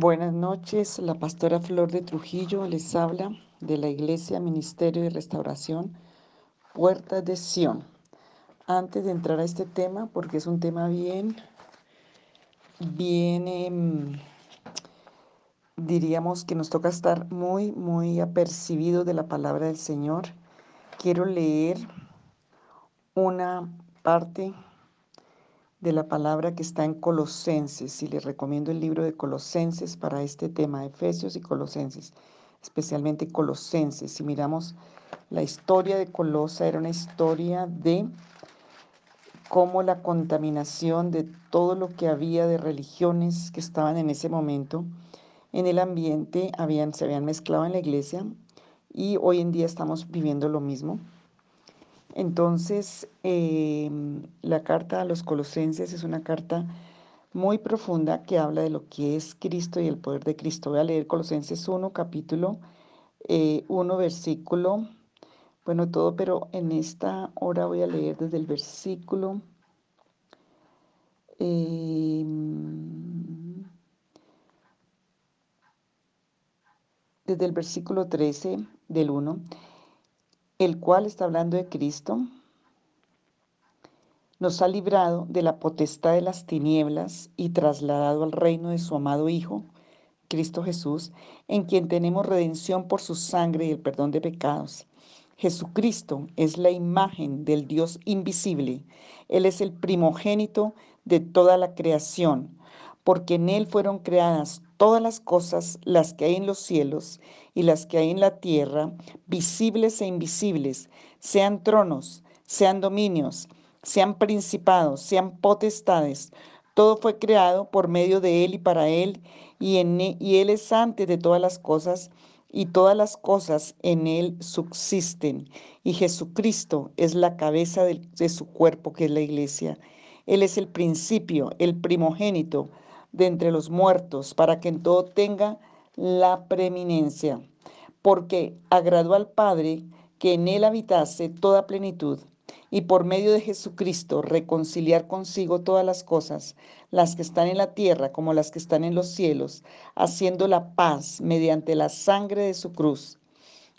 Buenas noches, la pastora Flor de Trujillo les habla de la Iglesia Ministerio de Restauración Puertas de Sión. Antes de entrar a este tema, porque es un tema bien, bien, em, diríamos que nos toca estar muy, muy apercibidos de la palabra del Señor, quiero leer una parte de la palabra que está en Colosenses y les recomiendo el libro de Colosenses para este tema, Efesios y Colosenses, especialmente Colosenses. Si miramos la historia de Colosa, era una historia de cómo la contaminación de todo lo que había de religiones que estaban en ese momento en el ambiente habían, se habían mezclado en la iglesia y hoy en día estamos viviendo lo mismo. Entonces, em, la carta a los colosenses es una carta muy profunda que habla de lo que es Cristo y el poder de Cristo. Voy a leer Colosenses 1, capítulo 1, eh, versículo, bueno, todo, pero en esta hora voy a leer desde el versículo... Em, desde el versículo 13 del 1 el cual está hablando de Cristo, nos ha librado de la potestad de las tinieblas y trasladado al reino de su amado Hijo, Cristo Jesús, en quien tenemos redención por su sangre y el perdón de pecados. Jesucristo es la imagen del Dios invisible. Él es el primogénito de toda la creación, porque en Él fueron creadas todas las cosas, las que hay en los cielos y las que hay en la tierra, visibles e invisibles, sean tronos, sean dominios, sean principados, sean potestades. Todo fue creado por medio de Él y para Él, y, e, Él es antes de todas las cosas, y todas las cosas en Él subsisten. Y Jesucristo es la cabeza de, de su cuerpo, que es la iglesia. Él es el principio, el primogénito de entre los muertos, para que en todo tenga la preeminencia, porque agradó al Padre que en él habitase toda plenitud, y por medio de Jesucristo reconciliar consigo todas las cosas, las que están en la tierra como las que están en los cielos, haciendo la paz mediante la sangre de su cruz.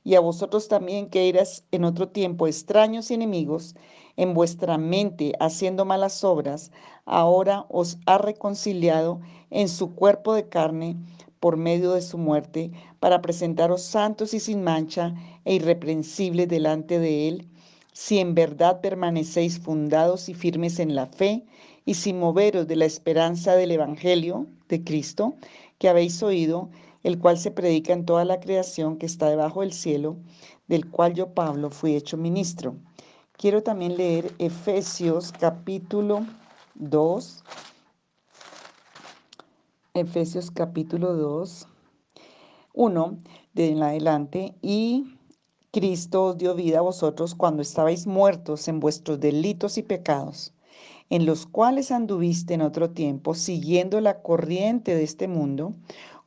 Y a vosotros también que eras en otro tiempo extraños y enemigos, en vuestra mente haciendo malas obras, ahora os ha reconciliado en su cuerpo de carne por medio de su muerte, para presentaros santos y sin mancha e irreprensibles delante de Él, si en verdad permanecéis fundados y firmes en la fe, y sin moveros de la esperanza del Evangelio de Cristo, que habéis oído, el cual se predica en toda la creación que está debajo del cielo, del cual yo, Pablo, fui hecho ministro Quiero también leer Efesios capítulo 2. Efesios capítulo 2, 1 de en adelante. Y Cristo os dio vida a vosotros cuando estabais muertos en vuestros delitos y pecados, en los cuales anduviste en otro tiempo, siguiendo la corriente de este mundo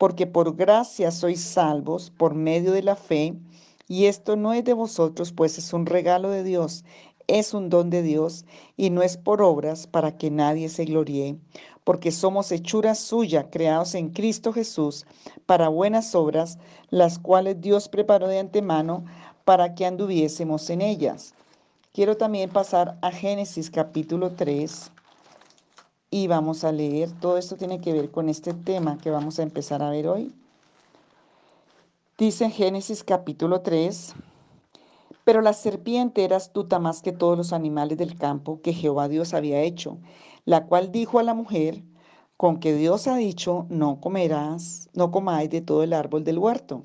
porque por gracia sois salvos por medio de la fe, y esto no es de vosotros, pues es un regalo de Dios, es un don de Dios, y no es por obras para que nadie se gloríe, porque somos hechura suya, creados en Cristo Jesús, para buenas obras, las cuales Dios preparó de antemano para que anduviésemos en ellas. Quiero también pasar a Génesis capítulo 3 y vamos a leer. Todo esto tiene que ver con este tema que vamos a empezar a ver hoy. Dice Génesis capítulo 3, Pero la serpiente era astuta más que todos los animales del campo que Jehová Dios había hecho, la cual dijo a la mujer, con que Dios ha dicho, no comerás, no comáis de todo el árbol del huerto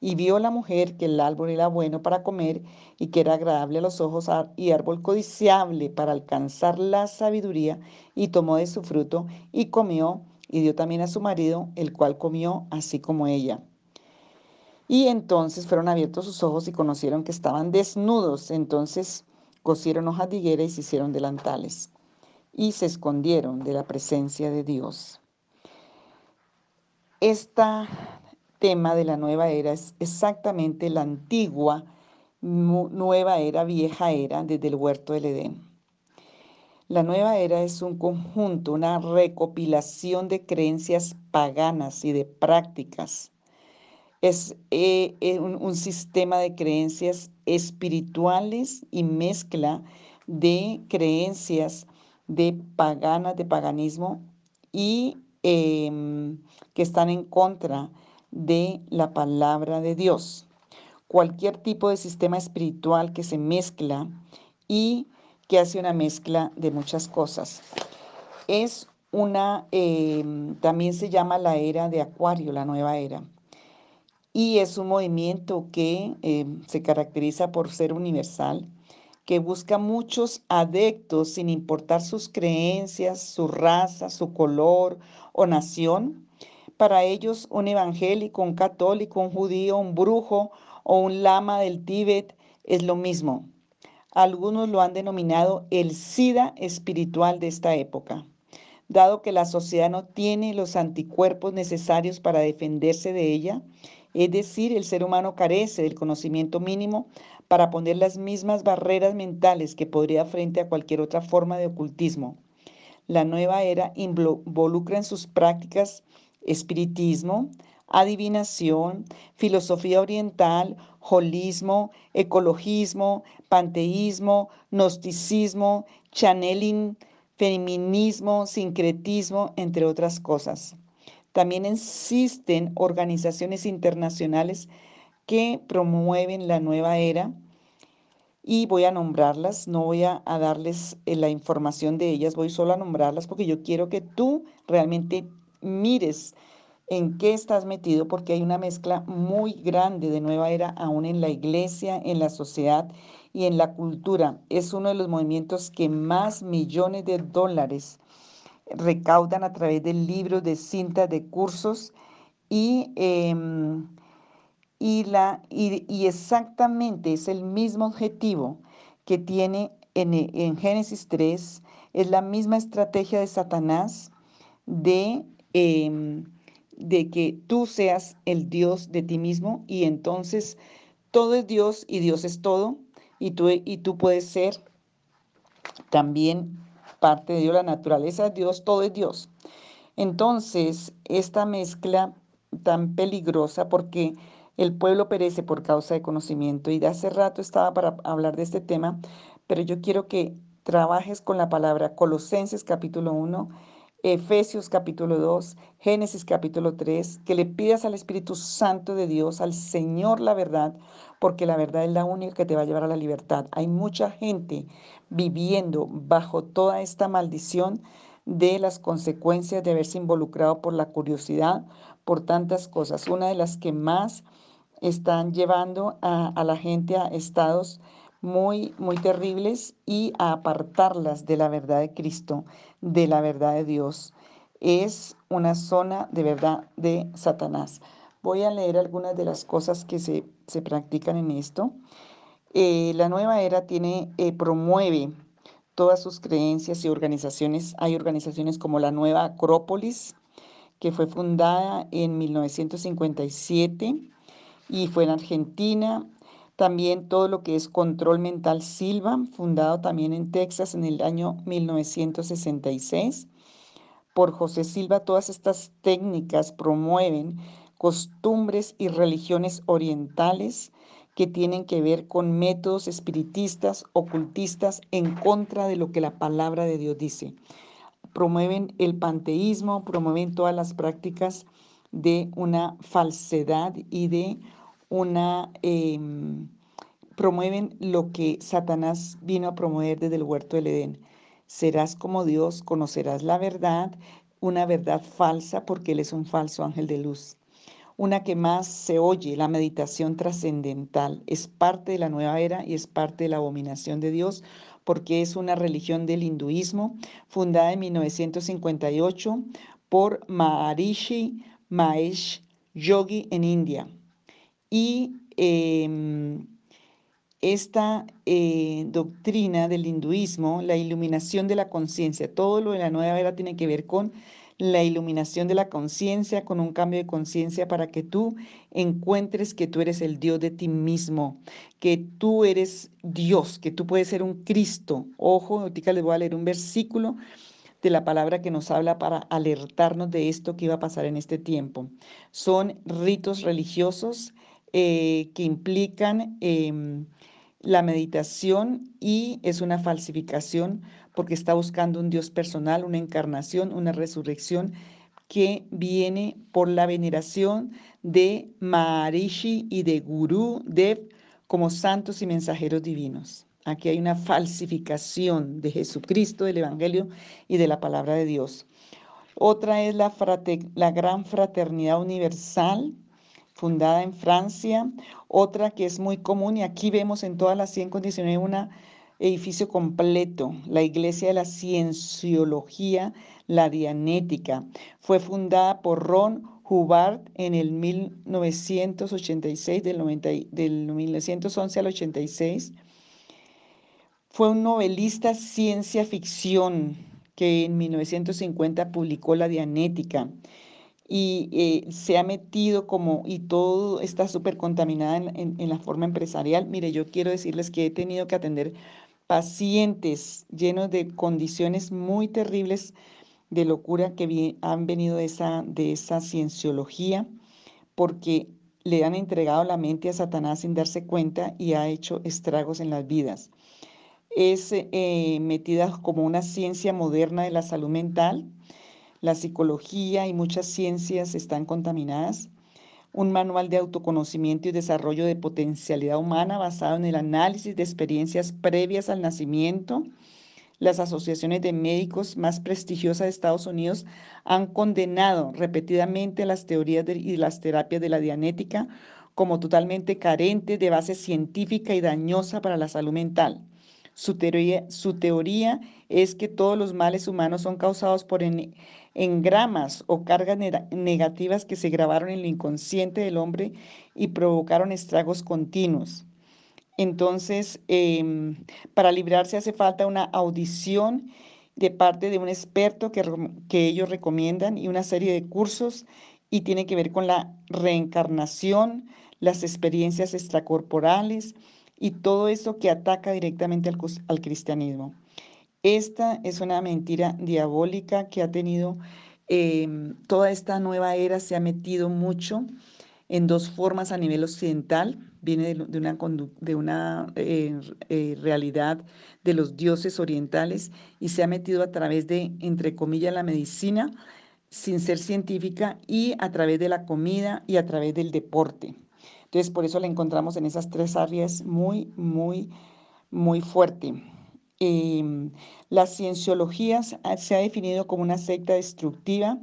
Y vio la mujer que el árbol era bueno para comer y que era agradable a los ojos y árbol codiciable para alcanzar la sabiduría, y tomó de su fruto y comió, y dio también a su marido, el cual comió así como ella. Y entonces fueron abiertos sus ojos y conocieron que estaban desnudos. Entonces cosieron hojas de higuera y se hicieron delantales. Y se escondieron de la presencia de Dios. Esta tema de la nueva era es exactamente la antigua nueva era, vieja era, desde el huerto del Edén. La nueva era es un conjunto, una recopilación de creencias paganas y de prácticas. Es eh, eh, un, sistema de creencias espirituales y mezcla de creencias de paganas, de paganismo y em, que están en contra de la palabra de Dios. Cualquier tipo de sistema espiritual que se mezcla y que hace una mezcla de muchas cosas. Es una, em, también se llama la era de Acuario, la nueva era. Y es un movimiento que em, se caracteriza por ser universal, que busca muchos adeptos sin importar sus creencias, su raza, su color o nación, para ellos un evangélico, un católico, un judío, un brujo o un lama del Tíbet es lo mismo. Algunos lo han denominado el SIDA espiritual de esta época. Dado que la sociedad no tiene los anticuerpos necesarios para defenderse de ella, es decir, el ser humano carece del conocimiento mínimo para poner las mismas barreras mentales que podría frente a cualquier otra forma de ocultismo. La nueva era involucra en sus prácticas espiritismo, adivinación, filosofía oriental, holismo, ecologismo, panteísmo, gnosticismo, channeling, feminismo, sincretismo, entre otras cosas. También existen organizaciones internacionales que promueven la nueva era y voy a nombrarlas, no voy a, darles eh, la información de ellas, voy solo a nombrarlas porque yo quiero que tú realmente mires en qué estás metido, porque hay una mezcla muy grande de nueva era aún en la iglesia, en la sociedad y en la cultura. Es uno de los movimientos que más millones de dólares recaudan a través de libros, de cintas, de cursos y, em, y, la, y, exactamente es el mismo objetivo que tiene en, en Génesis 3, es la misma estrategia de Satanás de Em, de que tú seas el Dios de ti mismo y entonces todo es Dios y Dios es todo y tú, y tú puedes ser también parte de Dios, la naturaleza de Dios, todo es Dios. Entonces, esta mezcla tan peligrosa porque el pueblo perece por causa de conocimiento y de hace rato estaba para hablar de este tema, pero yo quiero que trabajes con la palabra Colosenses capítulo 1 Efesios capítulo 2, Génesis capítulo 3, que le pidas al Espíritu Santo de Dios, al Señor la verdad, porque la verdad es la única que te va a llevar a la libertad. Hay mucha gente viviendo bajo toda esta maldición de las consecuencias de haberse involucrado por la curiosidad, por tantas cosas. Una de las que más están llevando a, a la gente a estados muy, muy terribles y a apartarlas de la verdad de Cristo, de la verdad de Dios. Es una zona de verdad de Satanás. Voy a leer algunas de las cosas que se, practican en esto. Eh, la nueva era tiene, eh, promueve todas sus creencias y organizaciones. Hay organizaciones como la Nueva Acrópolis, que fue fundada en 1957 y fue en Argentina También todo lo que es Control Mental Silva, fundado también en Texas en el año 1966 por José Silva. Todas estas técnicas promueven costumbres y religiones orientales que tienen que ver con métodos espiritistas, ocultistas, en contra de lo que la palabra de Dios dice. Promueven el panteísmo, promueven todas las prácticas de una falsedad y de una... Em, promueven lo que Satanás vino a promover desde el huerto del Edén. Serás como Dios, conocerás la verdad, una verdad falsa porque Él es un falso ángel de luz. Una que más se oye, la meditación trascendental, es parte de la nueva era y es parte de la abominación de Dios porque es una religión del hinduismo fundada en 1958 por Maharishi Mahesh Yogi en India. Y em, esta eh, doctrina del hinduismo, la iluminación de la conciencia, todo lo de la nueva era tiene que ver con la iluminación de la conciencia, con un cambio de conciencia para que tú encuentres que tú eres el Dios de ti mismo, que tú eres Dios, que tú puedes ser un Cristo. Ojo, ahorita les voy a leer un versículo de la palabra que nos habla para alertarnos de esto que iba a pasar en este tiempo. Son ritos religiosos eh, que implican em, la meditación y es una falsificación porque está buscando un Dios personal, una encarnación, una resurrección que viene por la veneración de Maharishi y de Guru Dev como santos y mensajeros divinos. Aquí hay una falsificación de Jesucristo, del Evangelio y de la palabra de Dios. Otra es la, la gran fraternidad universal, fundada en Francia. Otra que es muy común y aquí vemos en todas las 100 condiciones un edificio completo, la Iglesia de la Cienciología, la Dianética. Fue fundada por Ron Hubbard en el 1986, del, 90, del 1911 al 86. Fue un novelista ciencia ficción que en 1950 publicó La Dianética y eh, se ha metido como, y todo está súper contaminada en, en, la forma empresarial. Mire, yo quiero decirles que he tenido que atender pacientes llenos de condiciones muy terribles de locura que han venido de esa, de esa cienciología, porque le han entregado la mente a Satanás sin darse cuenta y ha hecho estragos en las vidas. Es eh, metida como una ciencia moderna de la salud mental, la psicología y muchas ciencias están contaminadas. Un manual de autoconocimiento y desarrollo de potencialidad humana basado en el análisis de experiencias previas al nacimiento. Las asociaciones de médicos más prestigiosas de Estados Unidos han condenado repetidamente las teorías y las terapias de la dianética como totalmente carentes de base científica y dañosa para la salud mental. Su teoría es que todos los males humanos son causados por engramas o cargas negativas que se grabaron en el inconsciente del hombre y provocaron estragos continuos. Entonces, em, para librarse hace falta una audición de parte de un experto que, que ellos recomiendan y una serie de cursos y tiene que ver con la reencarnación, las experiencias extracorporales, y todo eso que ataca directamente al, cristianismo. Esta es una mentira diabólica que ha tenido em, toda esta nueva era, se ha metido mucho en dos formas a nivel occidental, viene de, una, de una eh, eh, realidad de los dioses orientales y se ha metido a través de, entre comillas, la medicina, sin ser científica, y a través de la comida y a través del deporte. Entonces, por eso la encontramos en esas tres áreas muy, muy, muy fuerte. Em, la cienciología se ha definido como una secta destructiva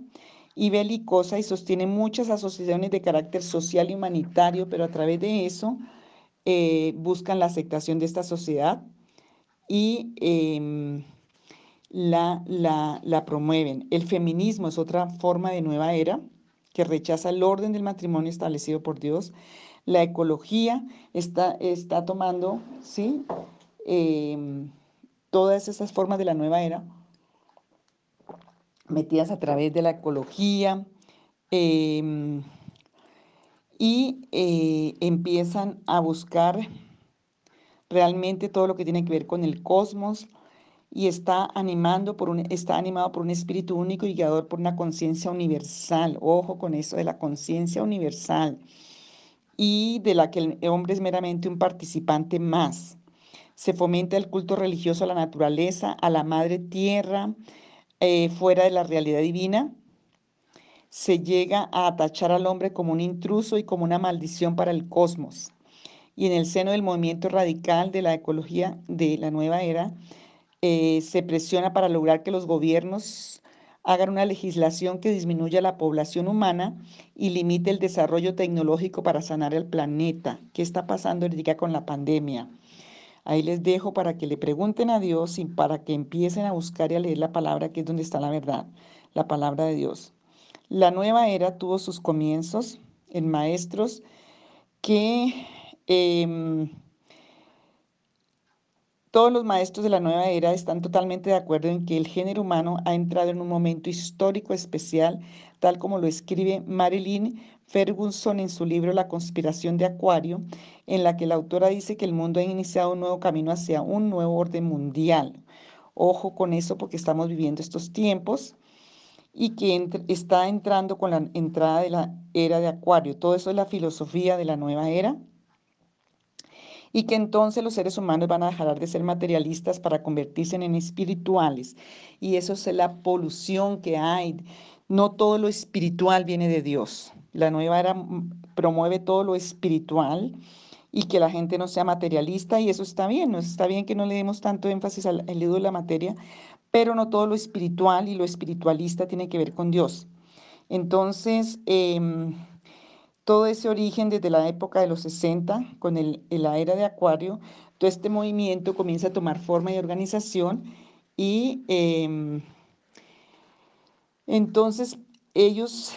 y belicosa y sostiene muchas asociaciones de carácter social y humanitario, pero a través de eso eh, buscan la aceptación de esta sociedad y em, la, la, la promueven. El feminismo es otra forma de nueva era que rechaza el orden del matrimonio establecido por Dios la ecología está, está tomando, ¿sí? Em, todas esas formas de la nueva era, metidas a través de la ecología, em, y eh, empiezan a buscar realmente todo lo que tiene que ver con el cosmos y está, animando por un, está animado por un espíritu único y guiador por una conciencia universal. Ojo con eso de la conciencia universal y de la que el hombre es meramente un participante más. Se fomenta el culto religioso a la naturaleza, a la madre tierra, eh, fuera de la realidad divina. Se llega a atachar al hombre como un intruso y como una maldición para el cosmos. Y en el seno del movimiento radical de la ecología de la nueva era, eh, se presiona para lograr que los gobiernos hagan una legislación que disminuya la población humana y limite el desarrollo tecnológico para sanar el planeta. ¿Qué está pasando ahorita con la pandemia? Ahí les dejo para que le pregunten a Dios y para que empiecen a buscar y a leer la palabra, que es donde está la verdad, la palabra de Dios. La nueva era tuvo sus comienzos en maestros que eh, todos los maestros de la nueva era están totalmente de acuerdo en que el género humano ha entrado en un momento histórico especial, tal como lo escribe Marilyn Ferguson en su libro La conspiración de Acuario, en la que la autora dice que el mundo ha iniciado un nuevo camino hacia un nuevo orden mundial. Ojo con eso porque estamos viviendo estos tiempos y que está entrando con la entrada de la era de Acuario. Todo eso es la filosofía de la nueva era y que entonces los seres humanos van a dejar de ser materialistas para convertirse en espirituales. Y eso es la polución que hay. No todo lo espiritual viene de Dios. La nueva era promueve todo lo espiritual y que la gente no sea materialista y eso está bien, ¿no? está bien que no le demos tanto énfasis al, al de la materia, pero no todo lo espiritual y lo espiritualista tiene que ver con Dios. Entonces, eh, todo ese origen desde la época de los 60, con el, la era de Acuario, todo este movimiento comienza a tomar forma y organización y em, entonces ellos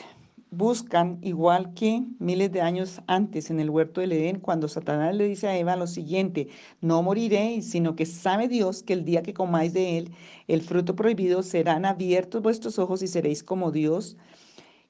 buscan, igual que miles de años antes en el huerto del Edén, cuando Satanás le dice a Eva lo siguiente, no moriréis, sino que sabe Dios que el día que comáis de él, el fruto prohibido, serán abiertos vuestros ojos y seréis como Dios,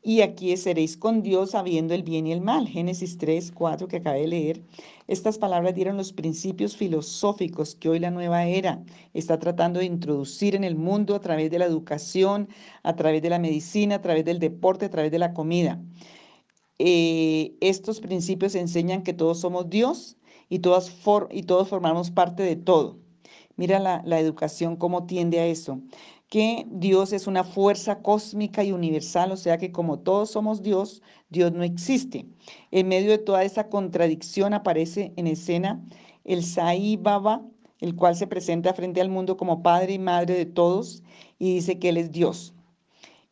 y aquí seréis con Dios sabiendo el bien y el mal. Génesis 3, 4 que acabé de leer. Estas palabras dieron los principios filosóficos que hoy la nueva era está tratando de introducir en el mundo a través de la educación, a través de la medicina, a través del deporte, a través de la comida. Eh, estos principios enseñan que todos somos Dios y, todas y todos formamos parte de todo. Mira la, la educación cómo tiende a eso que Dios es una fuerza cósmica y universal, o sea que como todos somos Dios, Dios no existe. En medio de toda esa contradicción aparece en escena el Sai Baba, el cual se presenta frente al mundo como padre y madre de todos y dice que Él es Dios.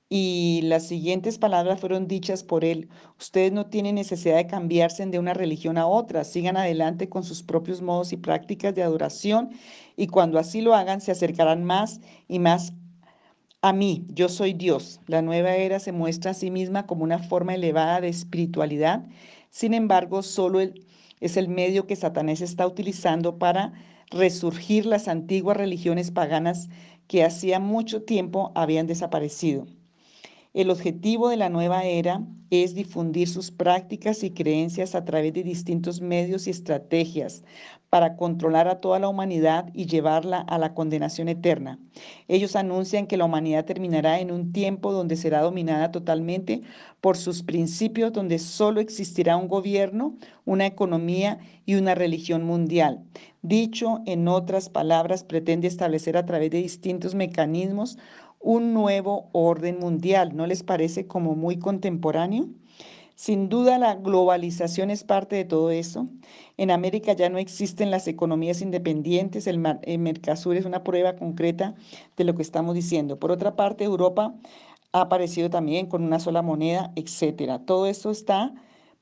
Y las siguientes palabras fueron dichas por él. Ustedes no tienen necesidad de cambiarse de una religión a otra. Sigan adelante con sus propios modos y prácticas de adoración y cuando así lo hagan se acercarán más y más a mí, yo soy Dios. La nueva era se muestra a sí misma como una forma elevada de espiritualidad. Sin embargo, solo es el medio que Satanás está utilizando para resurgir las antiguas religiones paganas que hacía mucho tiempo habían desaparecido. El objetivo de la nueva era es difundir sus prácticas y creencias a través de distintos medios y estrategias para controlar a toda la humanidad y llevarla a la condenación eterna. Ellos anuncian que la humanidad terminará en un tiempo donde será dominada totalmente por sus principios, donde solo existirá un gobierno, una economía y una religión mundial. Dicho en otras palabras, pretende establecer a través de distintos mecanismos un nuevo orden mundial. ¿No les parece como muy contemporáneo? Sin duda la globalización es parte de todo eso. En América ya no existen las economías independientes, el, Mercosur es una prueba concreta de lo que estamos diciendo. Por otra parte, Europa ha aparecido también con una sola moneda, etcétera. Todo esto está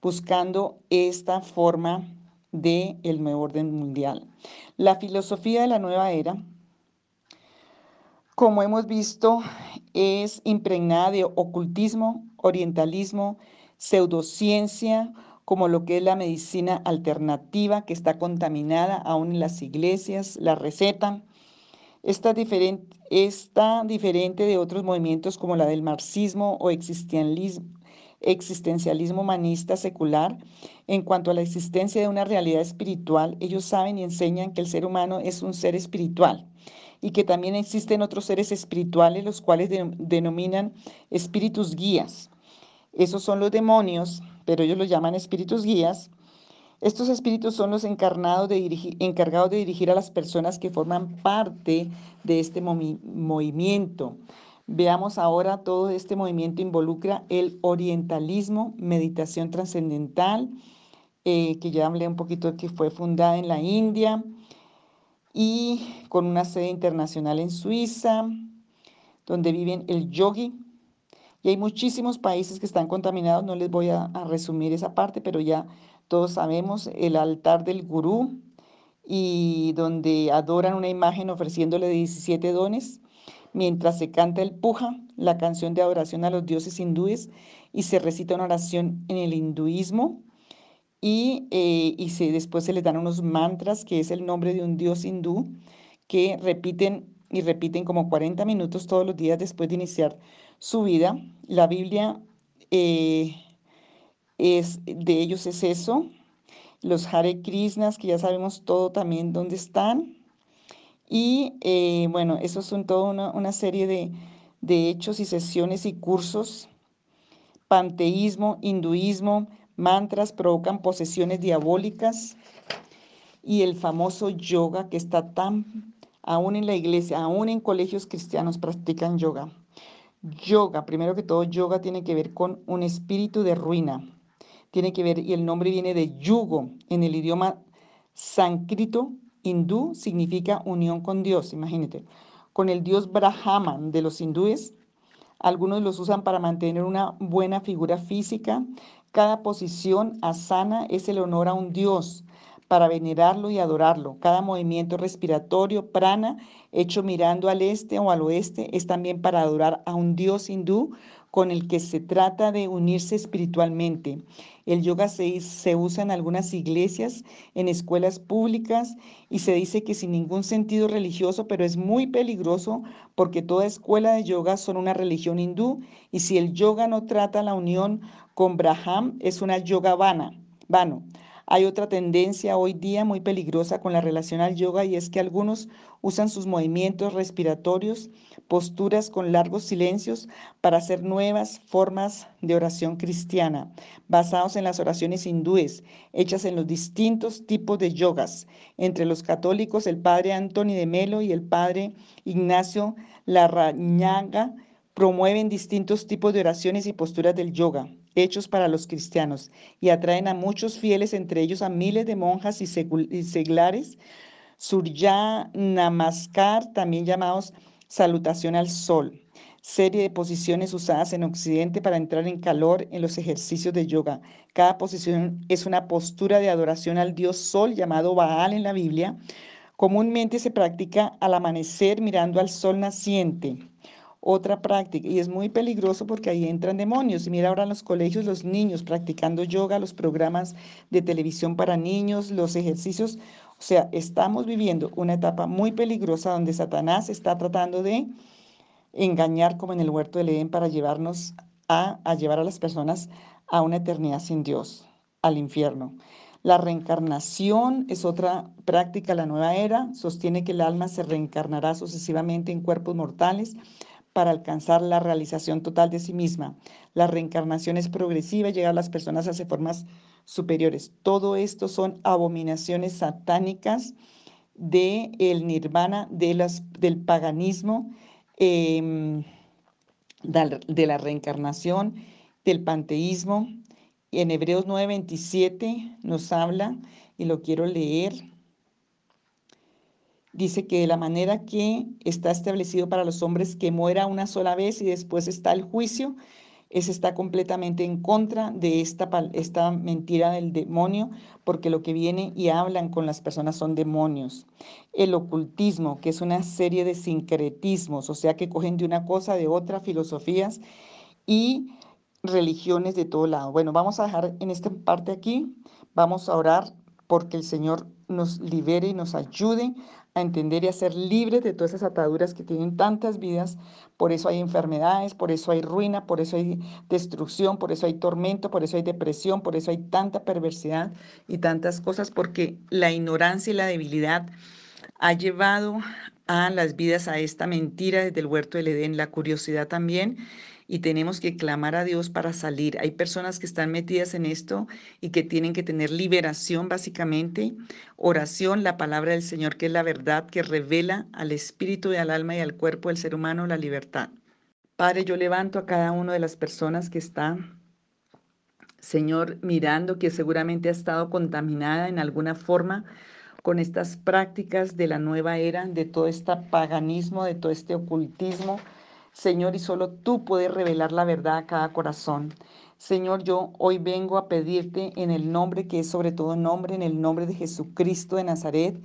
buscando esta forma del el nuevo orden mundial. La filosofía de la nueva era como hemos visto, es impregnada de ocultismo, orientalismo, pseudociencia, como lo que es la medicina alternativa que está contaminada aún en las iglesias, la receta. Está diferente, está diferente de otros movimientos como la del marxismo o existencialismo, existencialismo humanista secular, en cuanto a la existencia de una realidad espiritual, ellos saben y enseñan que el ser humano es un ser espiritual y que también existen otros seres espirituales, los cuales denominan espíritus guías. Esos son los demonios, pero ellos los llaman espíritus guías. Estos espíritus son los encarnados de dirigir, encargados de dirigir a las personas que forman parte de este movimiento. Veamos ahora todo este movimiento involucra el orientalismo, meditación trascendental, eh, que ya hablé un poquito que fue fundada en la India y con una sede internacional en Suiza, donde viven el yogi. Y hay muchísimos países que están contaminados, no les voy a, resumir esa parte, pero ya todos sabemos el altar del gurú y donde adoran una imagen ofreciéndole 17 dones mientras se canta el puja, la canción de adoración a los dioses hindúes, y se recita una oración en el hinduismo, y, eh, y se, después se les dan unos mantras, que es el nombre de un dios hindú, que repiten y repiten como 40 minutos todos los días después de iniciar su vida. La Biblia eh, es, de ellos es eso. Los Hare Krishnas, que ya sabemos todo también dónde están. Y eh, bueno, eso son toda una, serie de, de hechos y sesiones y cursos. Panteísmo, hinduismo, mantras provocan posesiones diabólicas y el famoso yoga que está tan, aún en la iglesia, aún en colegios cristianos practican yoga. Yoga, primero que todo, yoga tiene que ver con un espíritu de ruina. Tiene que ver, y el nombre viene de yugo, en el idioma sánscrito Hindú significa unión con Dios, imagínate. Con el dios Brahman de los hindúes, algunos los usan para mantener una buena figura física. Cada posición asana es el honor a un dios para venerarlo y adorarlo. Cada movimiento respiratorio, prana, hecho mirando al este o al oeste, es también para adorar a un dios hindú con el que se trata de unirse espiritualmente. El yoga se, se, usa en algunas iglesias, en escuelas públicas y se dice que sin ningún sentido religioso, pero es muy peligroso porque toda escuela de yoga son una religión hindú y si el yoga no trata la unión con Braham es una yoga vana, vano. Hay otra tendencia hoy día muy peligrosa con la relación al yoga y es que algunos usan sus movimientos respiratorios, posturas con largos silencios para hacer nuevas formas de oración cristiana, basados en las oraciones hindúes, hechas en los distintos tipos de yogas. Entre los católicos, el padre Anthony de Melo y el padre Ignacio Larrañaga promueven distintos tipos de oraciones y posturas del yoga hechos para los cristianos y atraen a muchos fieles, entre ellos a miles de monjas y, seglares. Surya Namaskar, también llamados salutación al sol, serie de posiciones usadas en Occidente para entrar en calor en los ejercicios de yoga. Cada posición es una postura de adoración al dios sol llamado Baal en la Biblia. Comúnmente se practica al amanecer mirando al sol naciente otra práctica y es muy peligroso porque ahí entran demonios. Y mira ahora en los colegios los niños practicando yoga, los programas de televisión para niños, los ejercicios. O sea, estamos viviendo una etapa muy peligrosa donde Satanás está tratando de engañar como en el huerto del Edén para llevarnos a, a llevar a las personas a una eternidad sin Dios, al infierno. La reencarnación es otra práctica, la nueva era, sostiene que el alma se reencarnará sucesivamente en cuerpos mortales para alcanzar la realización total de sí misma. La reencarnación es progresiva y llega a las personas hacia formas superiores. Todo esto son abominaciones satánicas del el nirvana, del paganismo, em, de la reencarnación, del panteísmo. En Hebreos 9:27 nos habla, y lo quiero leer, dice que de la manera que está establecido para los hombres que muera una sola vez y después está el juicio, ese está completamente en contra de esta, esta mentira del demonio, porque lo que viene y hablan con las personas son demonios. El ocultismo, que es una serie de sincretismos, o sea que cogen de una cosa, de otra, filosofías y religiones de todo lado. Bueno, vamos a dejar en esta parte aquí, vamos a orar porque el Señor nos libere y nos ayude a entender y a ser libres de todas esas ataduras que tienen tantas vidas. Por eso hay enfermedades, por eso hay ruina, por eso hay destrucción, por eso hay tormento, por eso hay depresión, por eso hay tanta perversidad y tantas cosas, porque la ignorancia y la debilidad ha llevado a las vidas a esta mentira desde el huerto del Edén, la curiosidad también y tenemos que clamar a Dios para salir. Hay personas que están metidas en esto y que tienen que tener liberación básicamente, oración, la palabra del Señor que es la verdad que revela al espíritu y al alma y al cuerpo del ser humano la libertad. Padre, yo levanto a cada una de las personas que está, Señor, mirando que seguramente ha estado contaminada en alguna forma con estas prácticas de la nueva era, de todo este paganismo, de todo este ocultismo, Señor, y solo tú puedes revelar la verdad a cada corazón. Señor, yo hoy vengo a pedirte en el nombre que es sobre todo nombre, en el nombre de Jesucristo de Nazaret,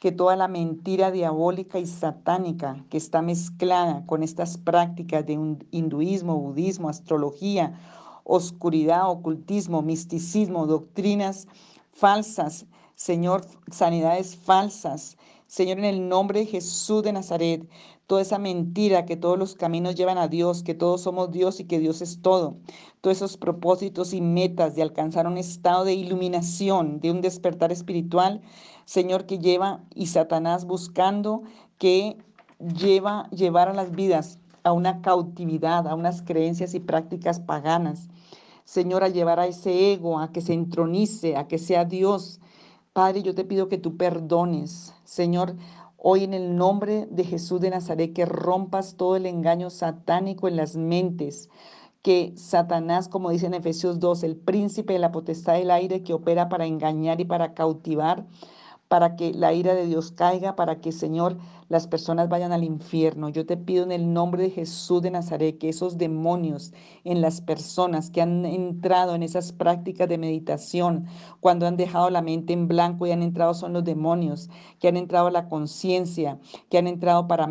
que toda la mentira diabólica y satánica que está mezclada con estas prácticas de un hinduismo, budismo, astrología, oscuridad, ocultismo, misticismo, doctrinas falsas, Señor, sanidades falsas, Señor, en el nombre de Jesús de Nazaret, toda esa mentira que todos los caminos llevan a Dios, que todos somos Dios y que Dios es todo, todos esos propósitos y metas de alcanzar un estado de iluminación, de un despertar espiritual, Señor, que lleva y Satanás buscando que lleva llevar a las vidas a una cautividad, a unas creencias y prácticas paganas. Señor, a llevar a ese ego, a que se entronice, a que sea Dios, Padre, yo te pido que tú perdones, Señor, hoy en el nombre de Jesús de Nazaret, que rompas todo el engaño satánico en las mentes, que Satanás, como dice en Efesios 2, el príncipe de la potestad del aire que opera para engañar y para cautivar, para que la ira de Dios caiga, para que, Señor, las personas vayan al infierno. Yo te pido en el nombre de Jesús de Nazaret que esos demonios en las personas que han entrado en esas prácticas de meditación, cuando han dejado la mente en blanco y han entrado son los demonios, que han entrado a la conciencia, que han entrado para,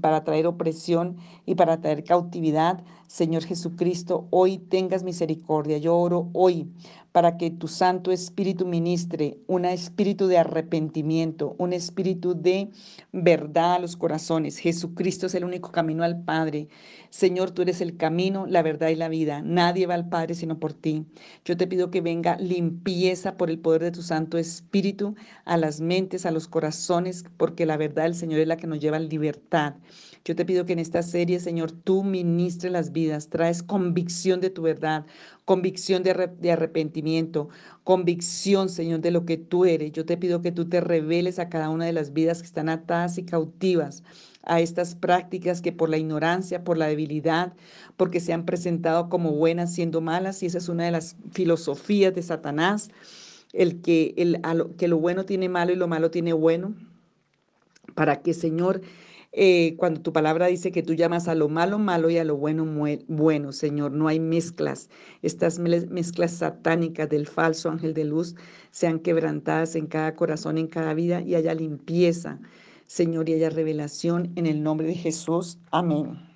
para traer opresión y para traer cautividad. Señor Jesucristo, hoy tengas misericordia. Yo oro hoy para que tu Santo Espíritu ministre un espíritu de arrepentimiento, un espíritu de verdad a los corazones. Jesucristo es el único camino al Padre. Señor, tú eres el camino, la verdad y la vida. Nadie va al Padre sino por ti. Yo te pido que venga limpieza por el poder de tu Santo Espíritu a las mentes, a los corazones, porque la verdad del Señor es la que nos lleva a libertad. Yo te pido que en esta serie, Señor, tú ministres las vidas, traes convicción de tu verdad, convicción de, arrepentimiento, convicción, Señor, de lo que tú eres. Yo te pido que tú te reveles a cada una de las vidas que están atadas y cautivas a estas prácticas que por la ignorancia, por la debilidad, porque se han presentado como buenas siendo malas, y esa es una de las filosofías de Satanás, el que, el, que lo bueno tiene malo y lo malo tiene bueno, para que, Señor, eh, cuando tu palabra dice que tú llamas a lo malo malo y a lo bueno bueno, Señor, no hay mezclas. Estas mezclas satánicas del falso ángel de luz sean quebrantadas en cada corazón, en cada vida y haya limpieza, Señor, y haya revelación en el nombre de Jesús. Amén.